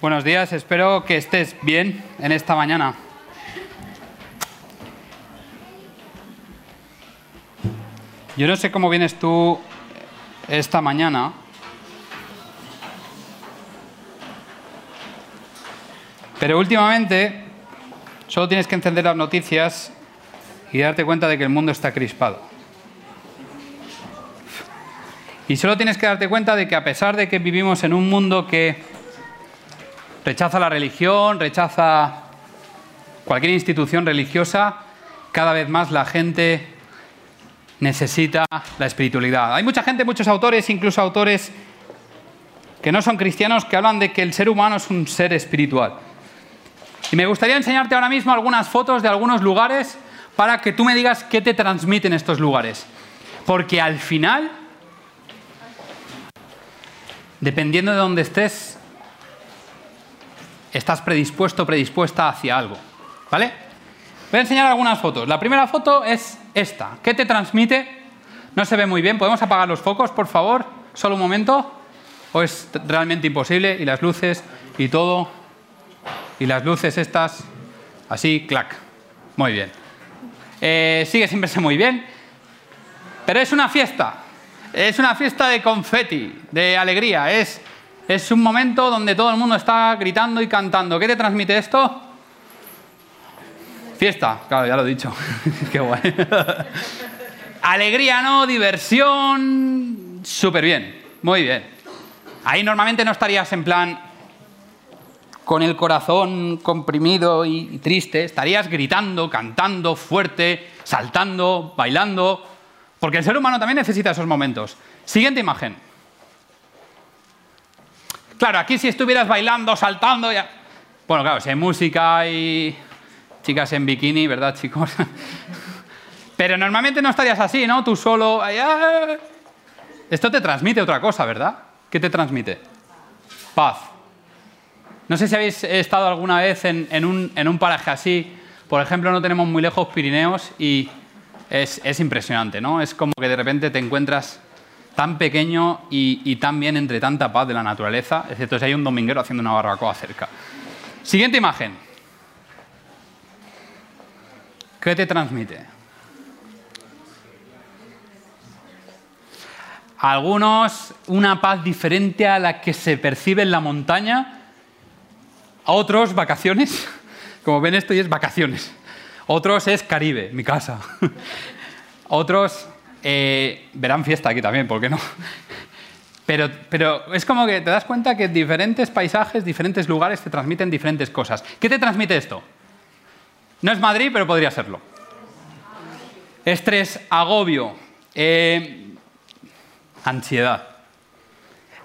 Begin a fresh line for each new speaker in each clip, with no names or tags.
Buenos días, espero que estés bien en esta mañana. Yo no sé cómo vienes tú esta mañana. Pero últimamente solo tienes que encender las noticias y darte cuenta de que el mundo está crispado. Y solo tienes que darte cuenta de que a pesar de que vivimos en un mundo que rechaza la religión, rechaza cualquier institución religiosa, cada vez más la gente necesita la espiritualidad. Hay mucha gente, muchos autores, incluso autores que no son cristianos, que hablan de que el ser humano es un ser espiritual. Y me gustaría enseñarte ahora mismo algunas fotos de algunos lugares para que tú me digas qué te transmiten estos lugares. Porque al final dependiendo de dónde estés, estás predispuesto predispuesta hacia algo. ¿Vale? Voy a enseñar algunas fotos. La primera foto es esta. ¿Qué te transmite? No se ve muy bien. ¿Podemos apagar los focos, por favor? Solo un momento. ¿O es realmente imposible? Y las luces y todo. Y las luces estas. Así, clac. Muy bien. Eh, sigue sin verse muy bien. Pero es una fiesta. Es una fiesta de confeti, de alegría. Es, es un momento donde todo el mundo está gritando y cantando. ¿Qué te transmite esto? Fiesta, claro, ya lo he dicho. Qué guay. Alegría, ¿no? Diversión. Súper bien, muy bien. Ahí normalmente no estarías en plan con el corazón comprimido y triste, estarías gritando, cantando fuerte, saltando, bailando. Porque el ser humano también necesita esos momentos. Siguiente imagen. Claro, aquí si estuvieras bailando, saltando, ya... Bueno, claro, si hay música y chicas en bikini, ¿verdad, chicos? Pero normalmente no estarías así, ¿no? Tú solo... Esto te transmite otra cosa, ¿verdad? ¿Qué te transmite? Paz. No sé si habéis estado alguna vez en, un, en un paraje así. Por ejemplo, no tenemos muy lejos Pirineos y es, impresionante, ¿no? Es como que de repente te encuentras tan pequeño y, tan bien entre tanta paz de la naturaleza, excepto si hay un dominguero haciendo una barbacoa cerca. Siguiente imagen. ¿Qué te transmite? algunos una paz diferente a la que se percibe en la montaña, a otros vacaciones. Como ven esto y es vacaciones. Otros es Caribe, mi casa. Otros eh, verán fiesta aquí también, ¿por qué no? Pero, es como que te das cuenta que diferentes paisajes, diferentes lugares te transmiten diferentes cosas. ¿Qué te transmite esto? No es Madrid, pero podría serlo. Estrés, agobio, eh, ansiedad.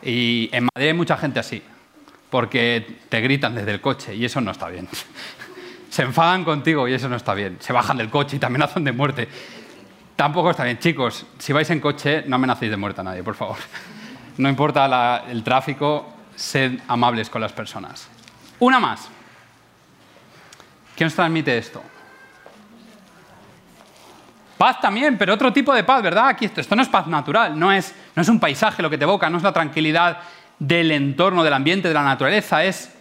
Y en Madrid hay mucha gente así, porque te gritan desde el coche y eso no está bien se enfadan contigo y eso no está bien. Se bajan del coche y te amenazan de muerte. Tampoco está bien. Chicos, si vais en coche, no amenacéis de muerte a nadie, por favor. No importa el tráfico, sed amables con las personas. Una más. ¿Qué nos transmite esto? Paz también, pero otro tipo de paz, ¿verdad? Aquí esto, esto no es paz natural, no es, no es un paisaje lo que te evoca, no es la tranquilidad del entorno, del ambiente, de la naturaleza, es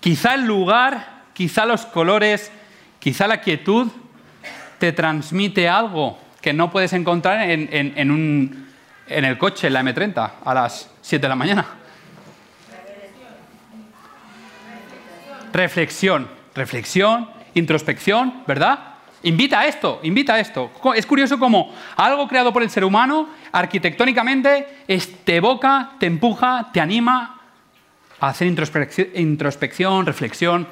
quizá el lugar quizá los colores, quizá la quietud te transmite algo que no puedes encontrar en, en el coche, en la M30, a las 7 de la mañana. Reflexión, reflexión, introspección, ¿verdad? Invita a esto, invita a esto. Es curioso cómo algo creado por el ser humano, arquitectónicamente, te evoca, te empuja, te anima a hacer introspección, reflexión,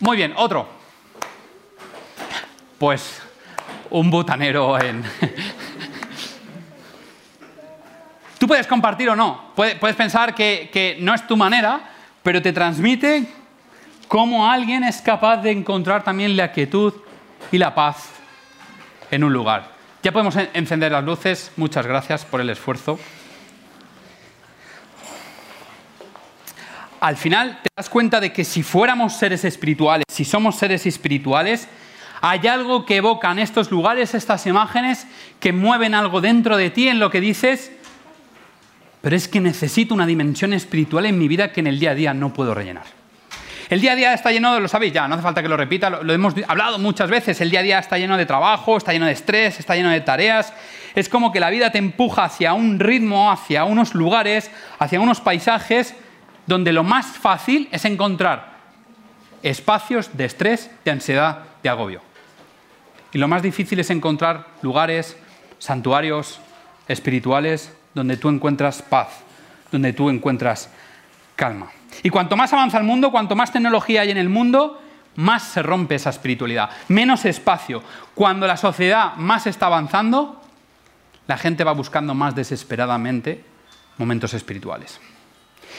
muy bien, otro. Pues un butanero en... Tú puedes compartir o no, puedes pensar que, no es tu manera, pero te transmite cómo alguien es capaz de encontrar también la quietud y la paz en un lugar. Ya podemos encender las luces, muchas gracias por el esfuerzo. al final te das cuenta de que si fuéramos seres espirituales, si somos seres espirituales, hay algo que evocan estos lugares, estas imágenes, que mueven algo dentro de ti en lo que dices, pero es que necesito una dimensión espiritual en mi vida que en el día a día no puedo rellenar. El día a día está lleno, lo sabéis ya, no hace falta que lo repita, lo, hemos hablado muchas veces, el día a día está lleno de trabajo, está lleno de estrés, está lleno de tareas. Es como que la vida te empuja hacia un ritmo, hacia unos lugares, hacia unos paisajes donde lo más fácil es encontrar espacios de estrés, de ansiedad, de agobio. Y lo más difícil es encontrar lugares, santuarios espirituales donde tú encuentras paz, donde tú encuentras calma. Y cuanto más avanza el mundo, cuanto más tecnología hay en el mundo, más se rompe esa espiritualidad, menos espacio. Cuando la sociedad más está avanzando, la gente va buscando más desesperadamente momentos espirituales.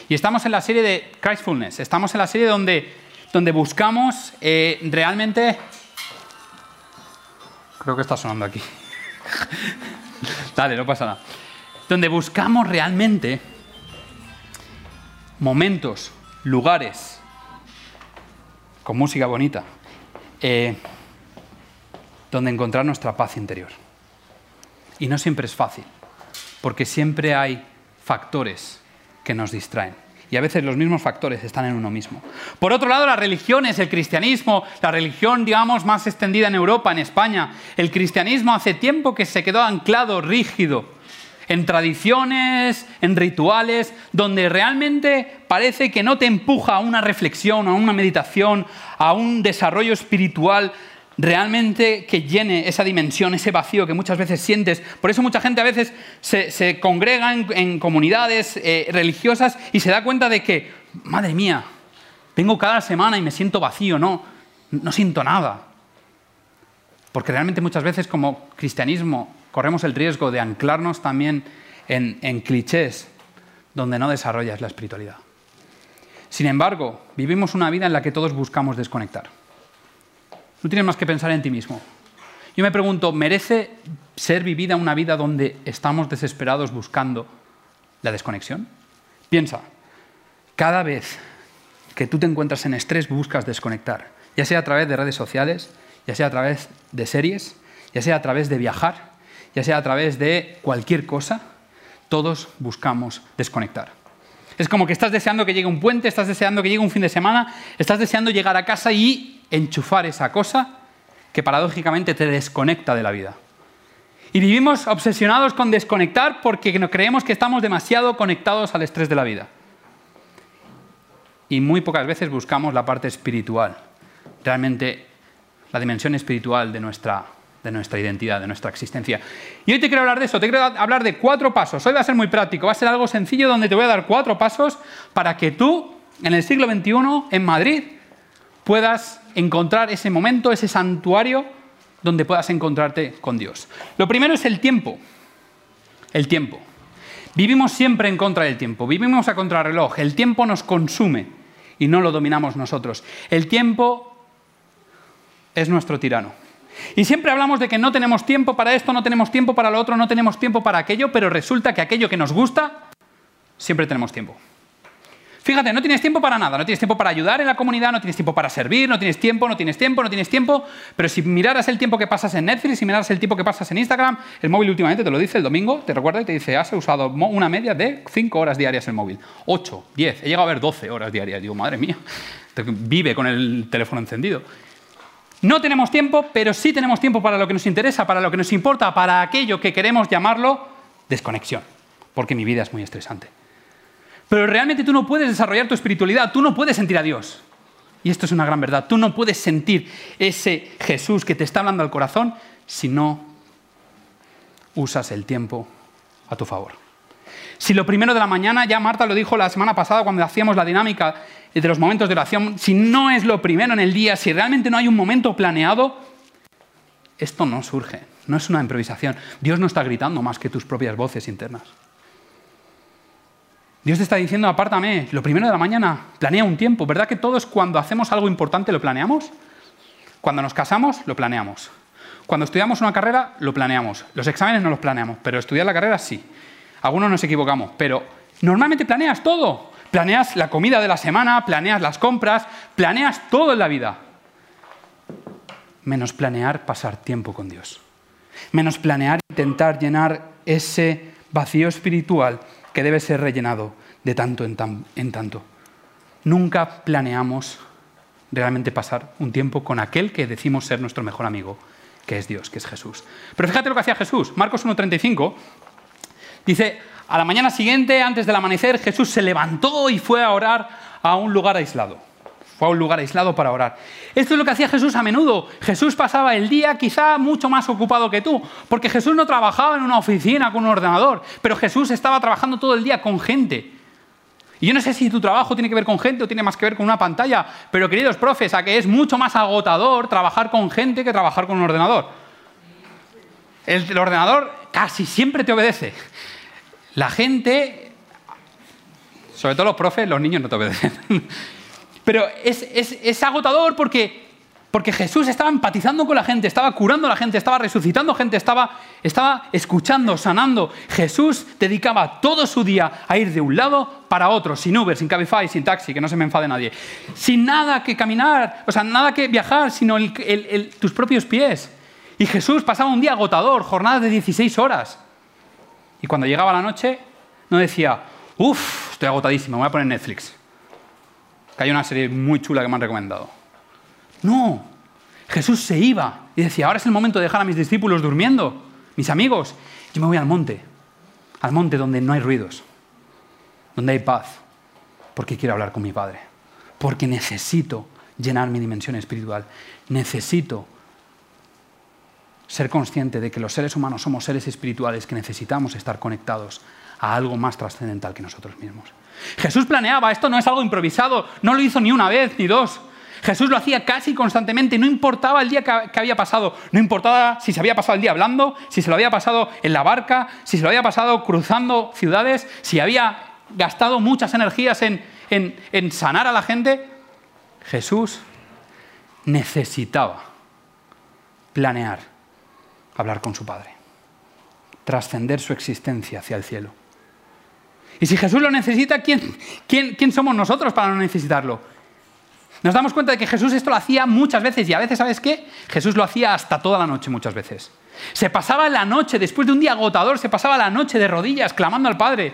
Y estamos en la serie de Christfulness, estamos en la serie donde, donde buscamos eh, realmente... Creo que está sonando aquí. Dale, no pasa nada. Donde buscamos realmente momentos, lugares, con música bonita, eh, donde encontrar nuestra paz interior. Y no siempre es fácil, porque siempre hay factores que nos distraen. Y a veces los mismos factores están en uno mismo. Por otro lado, las religiones, el cristianismo, la religión, digamos, más extendida en Europa, en España, el cristianismo hace tiempo que se quedó anclado, rígido, en tradiciones, en rituales, donde realmente parece que no te empuja a una reflexión, a una meditación, a un desarrollo espiritual realmente que llene esa dimensión, ese vacío que muchas veces sientes. Por eso mucha gente a veces se, congrega en, comunidades eh, religiosas y se da cuenta de que, madre mía, vengo cada semana y me siento vacío, no, no siento nada. Porque realmente muchas veces como cristianismo corremos el riesgo de anclarnos también en, clichés donde no desarrollas la espiritualidad. Sin embargo, vivimos una vida en la que todos buscamos desconectar. No tienes más que pensar en ti mismo. Yo me pregunto, ¿merece ser vivida una vida donde estamos desesperados buscando la desconexión? Piensa, cada vez que tú te encuentras en estrés buscas desconectar, ya sea a través de redes sociales, ya sea a través de series, ya sea a través de viajar, ya sea a través de cualquier cosa, todos buscamos desconectar. Es como que estás deseando que llegue un puente, estás deseando que llegue un fin de semana, estás deseando llegar a casa y enchufar esa cosa que paradójicamente te desconecta de la vida. Y vivimos obsesionados con desconectar porque creemos que estamos demasiado conectados al estrés de la vida. Y muy pocas veces buscamos la parte espiritual, realmente la dimensión espiritual de nuestra de nuestra identidad, de nuestra existencia. Y hoy te quiero hablar de eso, te quiero hablar de cuatro pasos. Hoy va a ser muy práctico, va a ser algo sencillo donde te voy a dar cuatro pasos para que tú, en el siglo XXI, en Madrid, puedas encontrar ese momento, ese santuario donde puedas encontrarte con Dios. Lo primero es el tiempo. El tiempo. Vivimos siempre en contra del tiempo, vivimos a contrarreloj. El tiempo nos consume y no lo dominamos nosotros. El tiempo es nuestro tirano. Y siempre hablamos de que no tenemos tiempo para esto, no tenemos tiempo para lo otro, no tenemos tiempo para aquello, pero resulta que aquello que nos gusta, siempre tenemos tiempo. Fíjate, no tienes tiempo para nada, no tienes tiempo para ayudar en la comunidad, no tienes tiempo para servir, no tienes tiempo, no tienes tiempo, no tienes tiempo, pero si miraras el tiempo que pasas en Netflix, si miraras el tiempo que pasas en Instagram, el móvil últimamente te lo dice el domingo, te recuerda y te dice, has usado una media de 5 horas diarias el móvil, 8, 10, he llegado a ver 12 horas diarias, digo, madre mía, vive con el teléfono encendido. No tenemos tiempo, pero sí tenemos tiempo para lo que nos interesa, para lo que nos importa, para aquello que queremos llamarlo desconexión, porque mi vida es muy estresante. Pero realmente tú no puedes desarrollar tu espiritualidad, tú no puedes sentir a Dios. Y esto es una gran verdad, tú no puedes sentir ese Jesús que te está hablando al corazón si no usas el tiempo a tu favor. Si lo primero de la mañana, ya Marta lo dijo la semana pasada cuando hacíamos la dinámica, de los momentos de oración, si no es lo primero en el día, si realmente no hay un momento planeado, esto no surge, no es una improvisación. Dios no está gritando más que tus propias voces internas. Dios te está diciendo, apártame, lo primero de la mañana, planea un tiempo. ¿Verdad que todos cuando hacemos algo importante lo planeamos? Cuando nos casamos, lo planeamos. Cuando estudiamos una carrera, lo planeamos. Los exámenes no los planeamos, pero estudiar la carrera sí. Algunos nos equivocamos, pero normalmente planeas todo. Planeas la comida de la semana, planeas las compras, planeas todo en la vida. Menos planear pasar tiempo con Dios. Menos planear intentar llenar ese vacío espiritual que debe ser rellenado de tanto en, tanto. Nunca planeamos realmente pasar un tiempo con aquel que decimos ser nuestro mejor amigo, que es Dios, que es Jesús. Pero fíjate lo que hacía Jesús. Marcos 1.35 dice, a la mañana siguiente, antes del amanecer, Jesús se levantó y fue a orar a un lugar aislado. Fue a un lugar aislado para orar. Esto es lo que hacía Jesús a menudo. Jesús pasaba el día quizá mucho más ocupado que tú, porque Jesús no trabajaba en una oficina con un ordenador, pero Jesús estaba trabajando todo el día con gente. Y yo no sé si tu trabajo tiene que ver con gente o tiene más que ver con una pantalla, pero queridos profes, a que es mucho más agotador trabajar con gente que trabajar con un ordenador. El, ordenador casi siempre te obedece. La gente, sobre todo los profes, los niños no te obedecen. Pero es, agotador porque porque Jesús estaba empatizando con la gente, estaba curando a la gente, estaba resucitando gente, estaba, estaba escuchando, sanando. Jesús dedicaba todo su día a ir de un lado para otro, sin Uber, sin Cabify, sin taxi, que no se me enfade nadie. Sin nada que caminar, o sea, nada que viajar, sino tus propios pies. Y Jesús pasaba un día agotador, jornadas de 16 horas. Y cuando llegaba la noche, no decía, uff, estoy agotadísimo, me voy a poner Netflix. Que hay una serie muy chula que me han recomendado. No, Jesús se iba y decía, ahora es el momento de dejar a mis discípulos durmiendo, mis amigos, yo me voy al monte, al monte donde no hay ruidos, donde hay paz, porque quiero hablar con mi Padre, porque necesito llenar mi dimensión espiritual, necesito ser consciente de que los seres humanos somos seres espirituales que necesitamos estar conectados a algo más trascendental que nosotros mismos. Jesús planeaba, esto no es algo improvisado, no lo hizo ni una vez ni dos, Jesús lo hacía casi constantemente, no importaba el día que había pasado, no importaba si se había pasado el día hablando, si se lo había pasado en la barca, si se lo había pasado cruzando ciudades, si había gastado muchas energías en, sanar a la gente. Jesús necesitaba planear hablar con su Padre, trascender su existencia hacia el cielo. Y si Jesús lo necesita, ¿quién, quién, quién somos nosotros para no necesitarlo? Nos damos cuenta de que Jesús esto lo hacía muchas veces y a veces, ¿sabes qué? Jesús lo hacía hasta toda la noche muchas veces. Se pasaba la noche, después de un día agotador, se pasaba la noche de rodillas clamando al Padre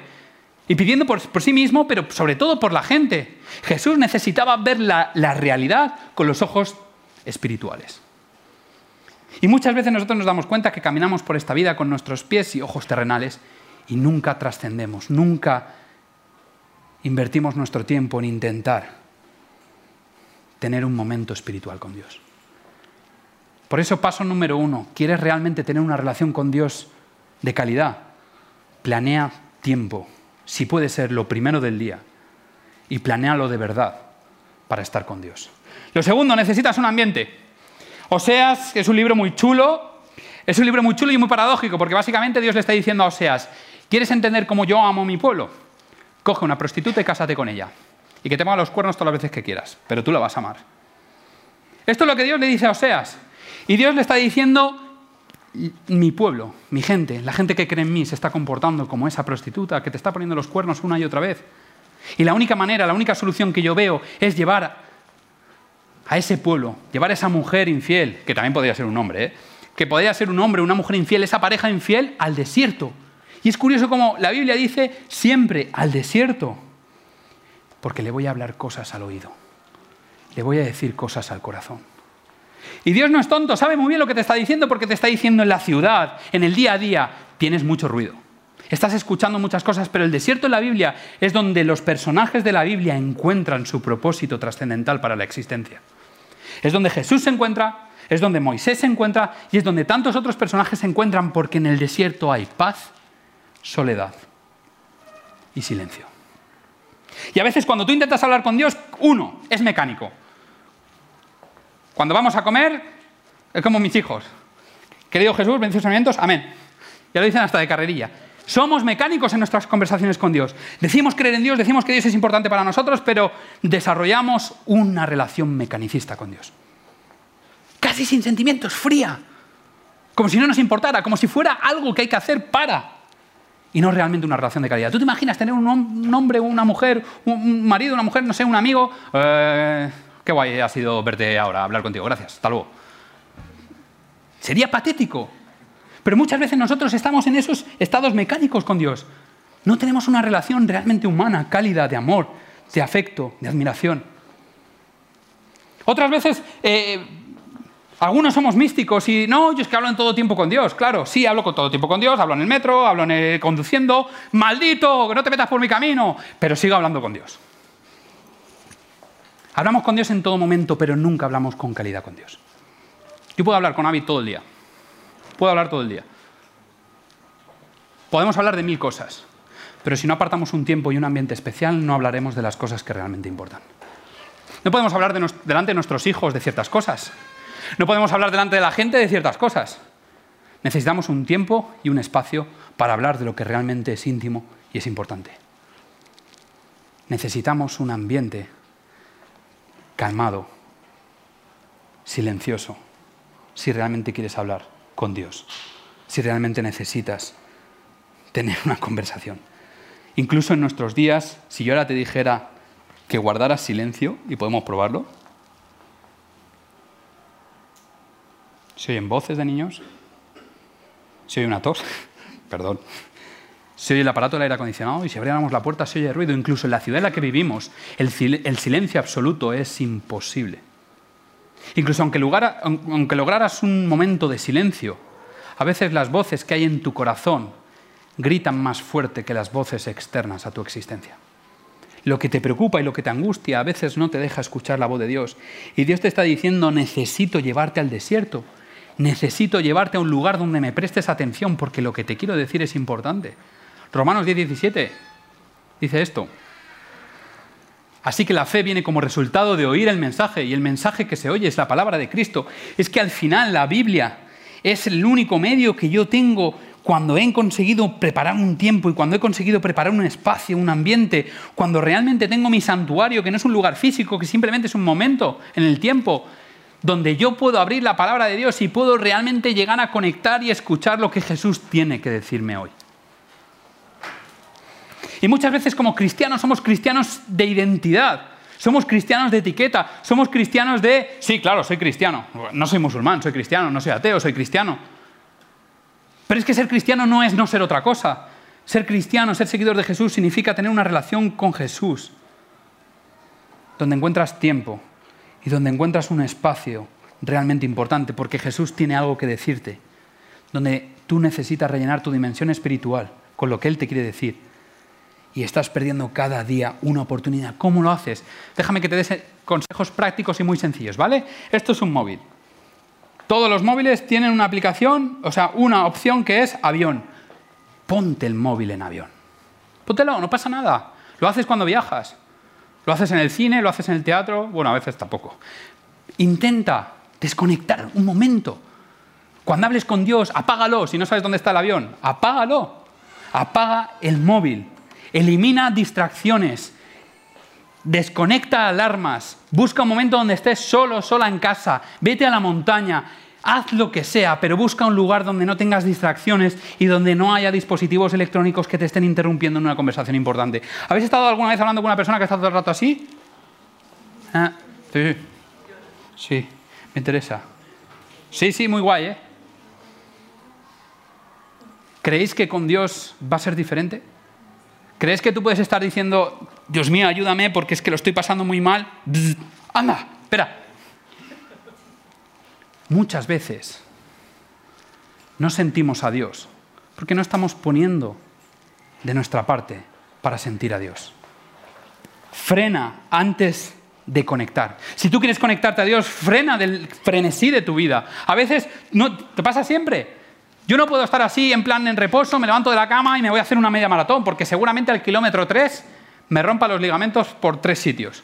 y pidiendo por, sí mismo, pero sobre todo por la gente. Jesús necesitaba ver la, la realidad con los ojos espirituales. Y muchas veces nosotros nos damos cuenta que caminamos por esta vida con nuestros pies y ojos terrenales y nunca trascendemos, nunca invertimos nuestro tiempo en intentar tener un momento espiritual con Dios. Por eso, paso número uno, ¿quieres realmente tener una relación con Dios de calidad? Planea tiempo, si puede ser lo primero del día, y planealo de verdad para estar con Dios. Lo segundo, necesitas un ambiente. Oseas, es un libro muy chulo, es un libro muy chulo y muy paradójico, porque básicamente Dios le está diciendo a Oseas, ¿quieres entender cómo yo amo a mi pueblo? Coge una prostituta y cásate con ella y que te ponga los cuernos todas las veces que quieras, pero tú la vas a amar. Esto es lo que Dios le dice a Oseas. Y Dios le está diciendo, mi pueblo, mi gente, la gente que cree en mí se está comportando como esa prostituta que te está poniendo los cuernos una y otra vez. Y la única manera, la única solución que yo veo es llevar a ese pueblo, llevar a esa mujer infiel, que también podría ser un hombre, ¿eh? que podría ser un hombre, una mujer infiel, esa pareja infiel, al desierto. Y es curioso como la Biblia dice siempre al desierto porque le voy a hablar cosas al oído. Le voy a decir cosas al corazón. Y Dios no es tonto, sabe muy bien lo que te está diciendo porque te está diciendo en la ciudad, en el día a día, tienes mucho ruido. Estás escuchando muchas cosas, pero el desierto en la Biblia es donde los personajes de la Biblia encuentran su propósito trascendental para la existencia. Es donde Jesús se encuentra, es donde Moisés se encuentra y es donde tantos otros personajes se encuentran porque en el desierto hay paz, soledad y silencio. Y a veces cuando tú intentas hablar con Dios, uno, es mecánico. Cuando vamos a comer, es como mis hijos. Querido Jesús, benditos sentimientos, amén. Ya lo dicen hasta de carrerilla. Somos mecánicos en nuestras conversaciones con Dios. Decimos creer en Dios, decimos que Dios es importante para nosotros, pero desarrollamos una relación mecanicista con Dios. Casi sin sentimientos, fría. Como si no nos importara, como si fuera algo que hay que hacer para y no realmente una relación de calidad. ¿Tú te imaginas tener un, hombre, una mujer, un marido, una mujer, no sé, un amigo? Eh, qué guay ha sido verte ahora, hablar contigo. Gracias, hasta luego. Sería patético. Pero muchas veces nosotros estamos en esos estados mecánicos con Dios. No tenemos una relación realmente humana, cálida, de amor, de afecto, de admiración. Otras veces, eh, algunos somos místicos y no, yo es que hablo en todo tiempo con Dios. Claro, sí, hablo con todo tiempo con Dios, hablo en el metro, hablo conduciendo. Maldito, que no te metas por mi camino. Pero sigo hablando con Dios. Hablamos con Dios en todo momento, pero nunca hablamos con calidad con Dios. Yo puedo hablar con Avi todo el día. Puedo hablar todo el día. Podemos hablar de mil cosas, pero si no apartamos un tiempo y un ambiente especial, no hablaremos de las cosas que realmente importan. No podemos hablar delante de nuestros hijos de ciertas cosas. No podemos hablar delante de la gente de ciertas cosas. Necesitamos un tiempo y un espacio para hablar de lo que realmente es íntimo y es importante. Necesitamos un ambiente calmado, silencioso, si realmente quieres hablar con Dios, si realmente necesitas tener una conversación. Incluso en nuestros días, si yo ahora te dijera que guardaras silencio, y podemos probarlo, ¿se oyen voces de niños? ¿Se oye una tos? Perdón. Se oye el aparato del aire acondicionado y si abriéramos la puerta se oye ruido. Incluso en la ciudad en la que vivimos, el, silencio absoluto es imposible. Incluso aunque, aunque lograras un momento de silencio, a veces las voces que hay en tu corazón gritan más fuerte que las voces externas a tu existencia. Lo que te preocupa y lo que te angustia a veces no te deja escuchar la voz de Dios. Y Dios te está diciendo, necesito llevarte al desierto, necesito llevarte a un lugar donde me prestes atención porque lo que te quiero decir es importante. Romanos 10, 17 dice esto. Así que la fe viene como resultado de oír el mensaje y el mensaje que se oye es la palabra de Cristo. Es que al final la Biblia es el único medio que yo tengo cuando he conseguido preparar un tiempo y cuando he conseguido preparar un espacio, un ambiente, cuando realmente tengo mi santuario, que no es un lugar físico, que simplemente es un momento en el tiempo, donde yo puedo abrir la palabra de Dios y puedo realmente llegar a conectar y escuchar lo que Jesús tiene que decirme hoy. Y muchas veces como cristianos somos cristianos de identidad, somos cristianos de etiqueta, somos cristianos de, sí, claro, soy cristiano, no soy musulmán, soy cristiano, no soy ateo, soy cristiano. Pero es que ser cristiano no es no ser otra cosa. Ser cristiano, ser seguidor de Jesús significa tener una relación con Jesús, donde encuentras tiempo y donde encuentras un espacio realmente importante, porque Jesús tiene algo que decirte, donde tú necesitas rellenar tu dimensión espiritual con lo que Él te quiere decir y estás perdiendo cada día una oportunidad. ¿Cómo lo haces? Déjame que te des consejos prácticos y muy sencillos, ¿vale? Esto es un móvil. Todos los móviles tienen una aplicación, o sea, una opción que es avión. Ponte el móvil en avión. Póntelo, no pasa nada. Lo haces cuando viajas. Lo haces en el cine, lo haces en el teatro, bueno, a veces tampoco. Intenta desconectar un momento. Cuando hables con Dios, apágalo. Si no sabes dónde está el avión, apágalo. Apaga el móvil. Elimina distracciones. Desconecta alarmas. Busca un momento donde estés solo, sola en casa. Vete a la montaña. Haz lo que sea, pero busca un lugar donde no tengas distracciones y donde no haya dispositivos electrónicos que te estén interrumpiendo en una conversación importante. ¿Habéis estado alguna vez hablando con una persona que está todo el rato así? Ah, sí. Sí, me interesa. Sí, sí, muy guay, ¿eh? ¿Creéis que con Dios va a ser diferente? ¿Crees que tú puedes estar diciendo, Dios mío, ayúdame porque es que lo estoy pasando muy mal? anda, espera. Muchas veces no sentimos a Dios porque no estamos poniendo de nuestra parte para sentir a Dios. Frena antes de conectar. Si tú quieres conectarte a Dios, frena del frenesí de tu vida. A veces no te pasa siempre. Yo no puedo estar así en plan en reposo, me levanto de la cama y me voy a hacer una media maratón, porque seguramente al kilómetro 3 me rompa los ligamentos por tres sitios.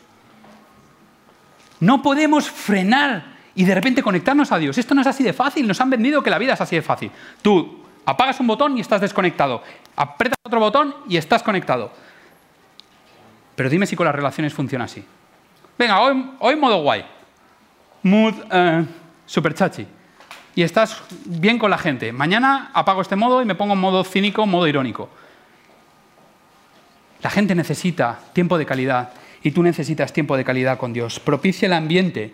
No podemos frenar y de repente conectarnos a Dios. Esto no es así de fácil, nos han vendido que la vida es así de fácil. Tú apagas un botón y estás desconectado, apretas otro botón y estás conectado. Pero dime si con las relaciones funciona así. Venga, hoy, hoy modo guay. Mood eh, super chachi y estás bien con la gente. Mañana apago este modo y me pongo en modo cínico, modo irónico. La gente necesita tiempo de calidad y tú necesitas tiempo de calidad con Dios. Propicia el ambiente.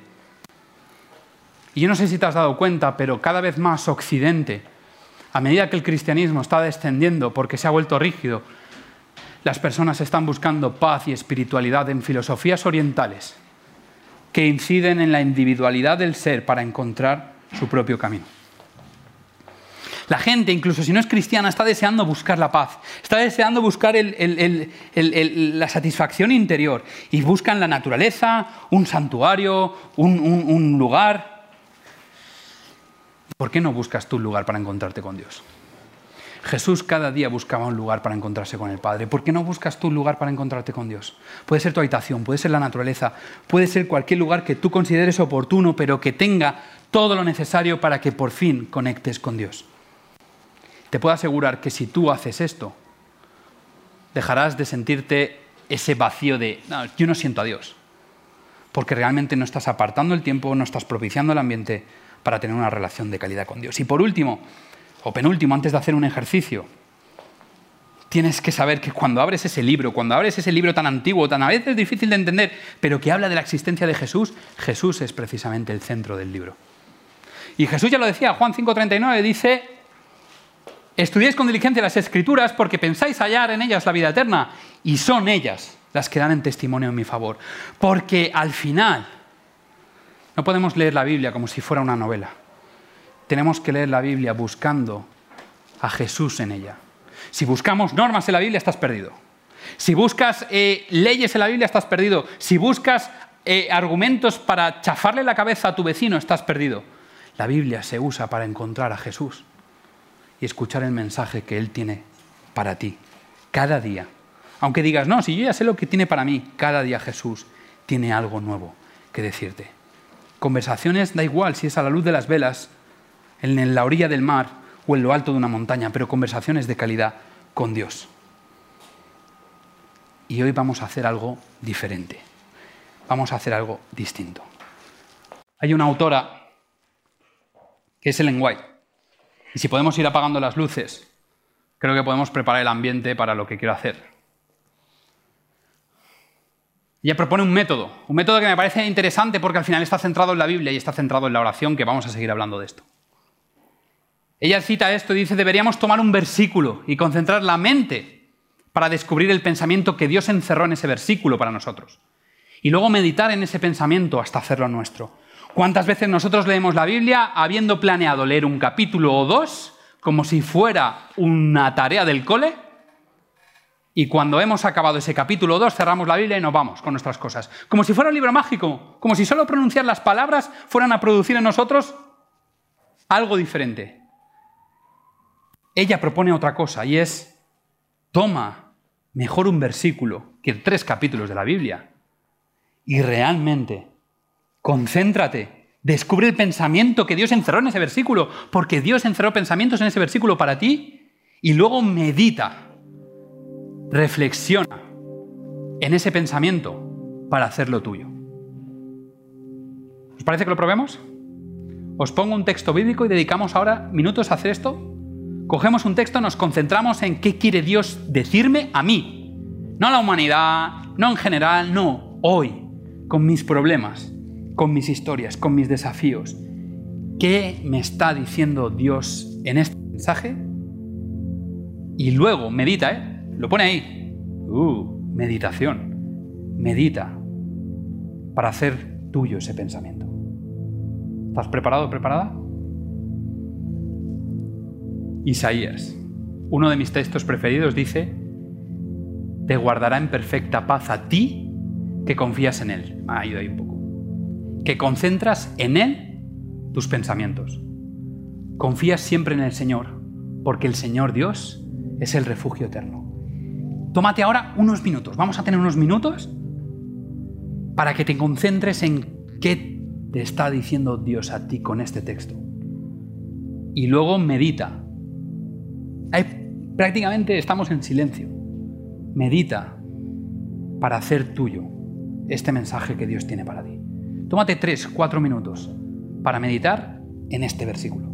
Y yo no sé si te has dado cuenta, pero cada vez más Occidente, a medida que el cristianismo está descendiendo porque se ha vuelto rígido, Las personas están buscando paz y espiritualidad en filosofías orientales que inciden en la individualidad del ser para encontrar su propio camino. La gente, incluso si no es cristiana, está deseando buscar la paz, está deseando buscar la satisfacción interior y buscan la naturaleza, un santuario, un, lugar. ¿Por qué no buscas tú un lugar para encontrarte con Dios? Jesús cada día buscaba un lugar para encontrarse con el Padre. ¿Por qué no buscas tú un lugar para encontrarte con Dios? Puede ser tu habitación, puede ser la naturaleza, puede ser cualquier lugar que tú consideres oportuno, pero que tenga todo lo necesario para que por fin conectes con Dios. Te puedo asegurar que si tú haces esto, dejarás de sentirte ese vacío de, no, yo no siento a Dios, porque realmente no estás apartando el tiempo, no estás propiciando el ambiente para tener una relación de calidad con Dios. Y por último, o penúltimo, antes de hacer un ejercicio, tienes que saber que cuando abres ese libro, cuando abres ese libro tan antiguo, tan a veces difícil de entender, pero que habla de la existencia de Jesús, Jesús es precisamente el centro del libro. Y Jesús ya lo decía, Juan 5:39 dice, estudiéis con diligencia las escrituras porque pensáis hallar en ellas la vida eterna y son ellas las que dan en testimonio en mi favor. Porque al final no podemos leer la Biblia como si fuera una novela tenemos que leer la Biblia buscando a Jesús en ella. Si buscamos normas en la Biblia, estás perdido. Si buscas eh, leyes en la Biblia, estás perdido. Si buscas eh, argumentos para chafarle la cabeza a tu vecino, estás perdido. La Biblia se usa para encontrar a Jesús y escuchar el mensaje que Él tiene para ti, cada día. Aunque digas, no, si yo ya sé lo que tiene para mí, cada día Jesús tiene algo nuevo que decirte. Conversaciones da igual si es a la luz de las velas en la orilla del mar o en lo alto de una montaña, pero conversaciones de calidad con Dios. Y hoy vamos a hacer algo diferente. Vamos a hacer algo distinto. Hay una autora que es Ellen White. Y si podemos ir apagando las luces, creo que podemos preparar el ambiente para lo que quiero hacer. Ella propone un método, un método que me parece interesante porque al final está centrado en la Biblia y está centrado en la oración, que vamos a seguir hablando de esto. Ella cita esto y dice, deberíamos tomar un versículo y concentrar la mente para descubrir el pensamiento que Dios encerró en ese versículo para nosotros. Y luego meditar en ese pensamiento hasta hacerlo nuestro. ¿Cuántas veces nosotros leemos la Biblia habiendo planeado leer un capítulo o dos como si fuera una tarea del cole? Y cuando hemos acabado ese capítulo o dos, cerramos la Biblia y nos vamos con nuestras cosas. Como si fuera un libro mágico, como si solo pronunciar las palabras fueran a producir en nosotros algo diferente. Ella propone otra cosa y es, toma mejor un versículo que tres capítulos de la Biblia y realmente concéntrate, descubre el pensamiento que Dios encerró en ese versículo, porque Dios encerró pensamientos en ese versículo para ti y luego medita, reflexiona en ese pensamiento para hacerlo tuyo. ¿Os parece que lo probemos? Os pongo un texto bíblico y dedicamos ahora minutos a hacer esto cogemos un texto, nos concentramos en qué quiere Dios decirme a mí. No a la humanidad, no en general, no, hoy, con mis problemas, con mis historias, con mis desafíos. ¿Qué me está diciendo Dios en este mensaje? Y luego medita, ¿eh? Lo pone ahí. Uh, meditación. Medita para hacer tuyo ese pensamiento. ¿Estás preparado, preparada? Isaías, uno de mis textos preferidos, dice, te guardará en perfecta paz a ti que confías en Él. Me ha ido ahí un poco. Que concentras en Él tus pensamientos. Confías siempre en el Señor, porque el Señor Dios es el refugio eterno. Tómate ahora unos minutos, vamos a tener unos minutos para que te concentres en qué te está diciendo Dios a ti con este texto. Y luego medita prácticamente estamos en silencio. Medita para hacer tuyo este mensaje que Dios tiene para ti. Tómate tres, cuatro minutos para meditar en este versículo.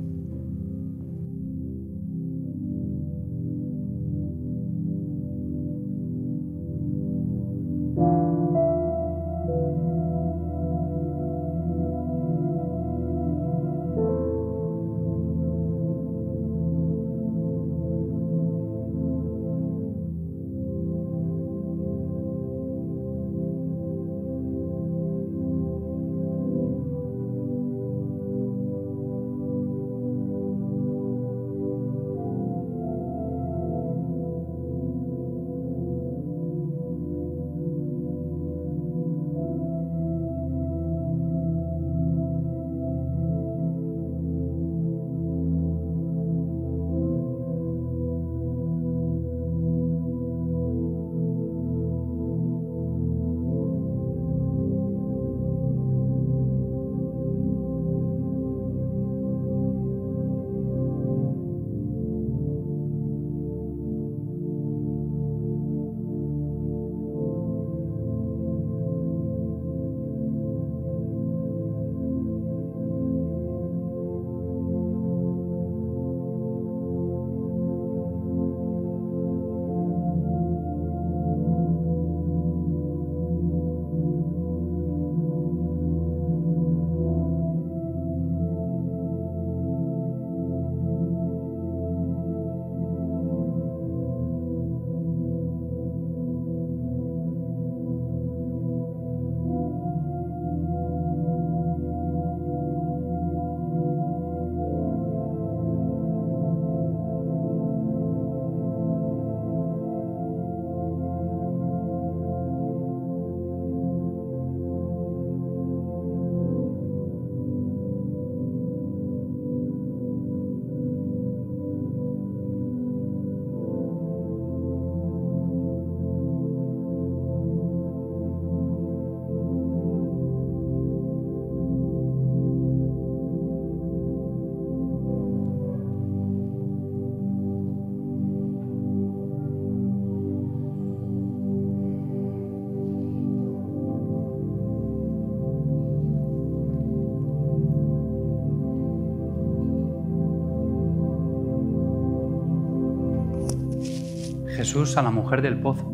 Jesús a la mujer del pozo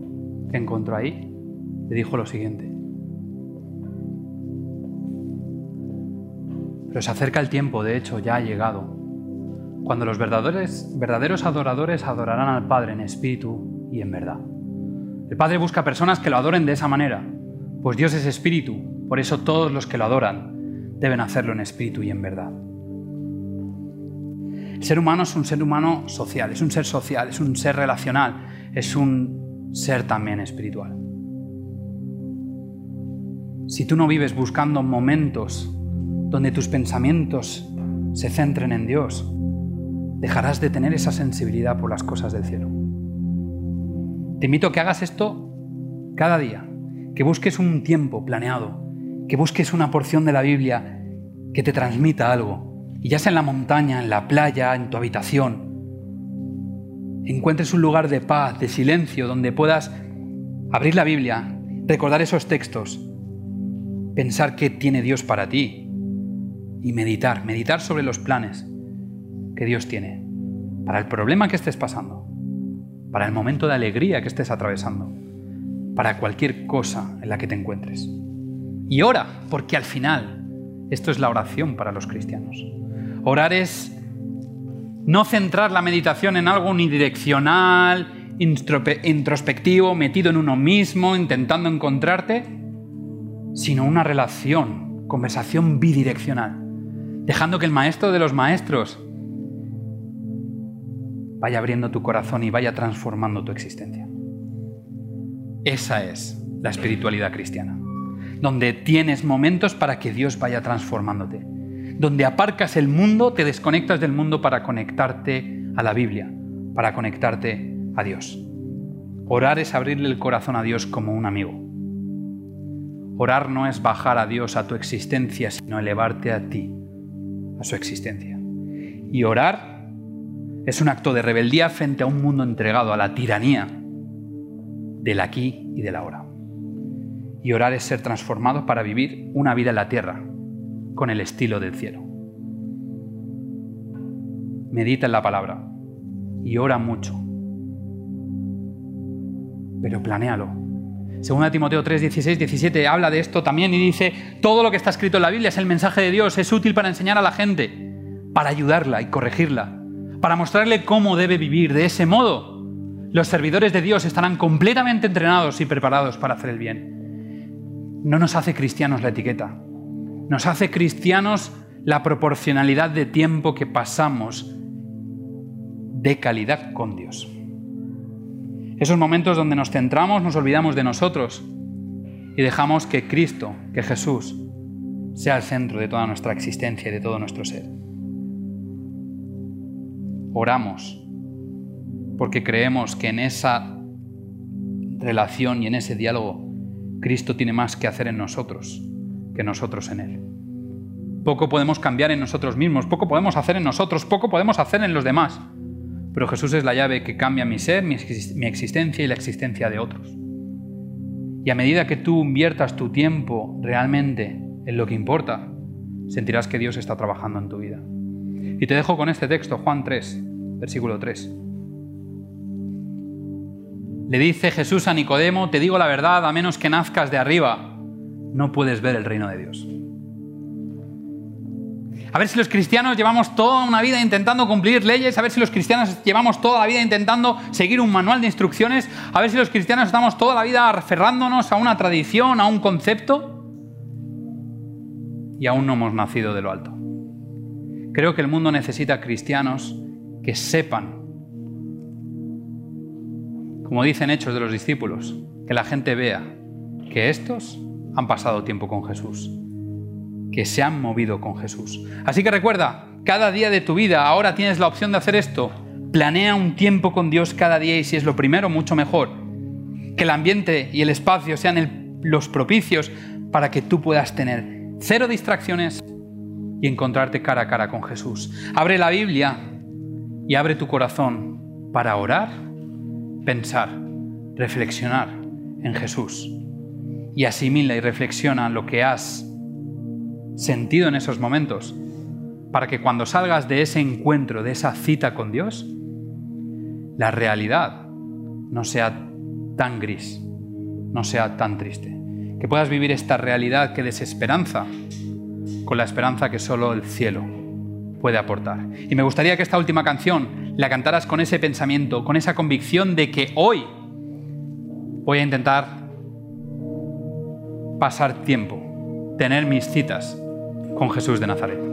que encontró ahí, le dijo lo siguiente. Pero se acerca el tiempo, de hecho ya ha llegado, cuando los verdaderos, verdaderos adoradores adorarán al Padre en espíritu y en verdad. El Padre busca personas que lo adoren de esa manera, pues Dios es espíritu, por eso todos los que lo adoran deben hacerlo en espíritu y en verdad. El ser humano es un ser humano social, es un ser social, es un ser relacional, es un ser también espiritual. Si tú no vives buscando momentos donde tus pensamientos se centren en Dios, dejarás de tener esa sensibilidad por las cosas del cielo. Te invito a que hagas esto cada día, que busques un tiempo planeado, que busques una porción de la Biblia que te transmita algo, y ya sea en la montaña, en la playa, en tu habitación, encuentres un lugar de paz, de silencio, donde puedas abrir la Biblia, recordar esos textos, pensar qué tiene Dios para ti y meditar, meditar sobre los planes que Dios tiene para el problema que estés pasando, para el momento de alegría que estés atravesando, para cualquier cosa en la que te encuentres. Y ora, porque al final esto es la oración para los cristianos. Orar es no centrar la meditación en algo unidireccional, introspectivo, metido en uno mismo, intentando encontrarte, sino una relación, conversación bidireccional, dejando que el maestro de los maestros vaya abriendo tu corazón y vaya transformando tu existencia. Esa es la espiritualidad cristiana, donde tienes momentos para que Dios vaya transformándote, donde aparcas el mundo, te desconectas del mundo para conectarte a la Biblia, para conectarte a Dios. Orar es abrirle el corazón a Dios como un amigo. Orar no es bajar a Dios a tu existencia, sino elevarte a ti, a su existencia. Y orar es un acto de rebeldía frente a un mundo entregado a la tiranía del aquí y del ahora. Y orar es ser transformado para vivir una vida en la tierra, con el estilo del cielo. Medita en la palabra y ora mucho. Pero planéalo. Según Timoteo 3, 16, 17 habla de esto también y dice, todo lo que está escrito en la Biblia es el mensaje de Dios, es útil para enseñar a la gente, para ayudarla y corregirla para mostrarle cómo debe vivir. De ese modo, los servidores de Dios estarán completamente entrenados y preparados para hacer el bien. No nos hace cristianos la etiqueta, nos hace cristianos la proporcionalidad de tiempo que pasamos de calidad con Dios. Esos momentos donde nos centramos, nos olvidamos de nosotros y dejamos que Cristo, que Jesús, sea el centro de toda nuestra existencia y de todo nuestro ser. Oramos porque creemos que en esa relación y en ese diálogo Cristo tiene más que hacer en nosotros que nosotros en Él. Poco podemos cambiar en nosotros mismos, poco podemos hacer en nosotros, poco podemos hacer en los demás. Pero Jesús es la llave que cambia mi ser, mi existencia y la existencia de otros. Y a medida que tú inviertas tu tiempo realmente en lo que importa, sentirás que Dios está trabajando en tu vida. Y te dejo con este texto, Juan 3, versículo 3. Le dice Jesús a Nicodemo, te digo la verdad, a menos que nazcas de arriba, no puedes ver el reino de Dios. A ver si los cristianos llevamos toda una vida intentando cumplir leyes, a ver si los cristianos llevamos toda la vida intentando seguir un manual de instrucciones, a ver si los cristianos estamos toda la vida aferrándonos a una tradición, a un concepto, y aún no hemos nacido de lo alto. Creo que el mundo necesita cristianos que sepan, como dicen hechos de los discípulos, que la gente vea que estos han pasado tiempo con Jesús, que se han movido con Jesús. Así que recuerda, cada día de tu vida ahora tienes la opción de hacer esto. Planea un tiempo con Dios cada día y si es lo primero, mucho mejor. Que el ambiente y el espacio sean los propicios para que tú puedas tener cero distracciones, y encontrarte cara a cara con Jesús. Abre la Biblia y abre tu corazón para orar, pensar, reflexionar en Jesús. Y asimila y reflexiona lo que has sentido en esos momentos para que cuando salgas de ese encuentro, de esa cita con Dios, la realidad no sea tan gris, no sea tan triste. Que puedas vivir esta realidad que desesperanza con la esperanza que solo el cielo puede aportar. Y me gustaría que esta última canción la cantaras con ese pensamiento, con esa convicción de que hoy voy a intentar pasar tiempo, tener mis citas con Jesús de Nazaret.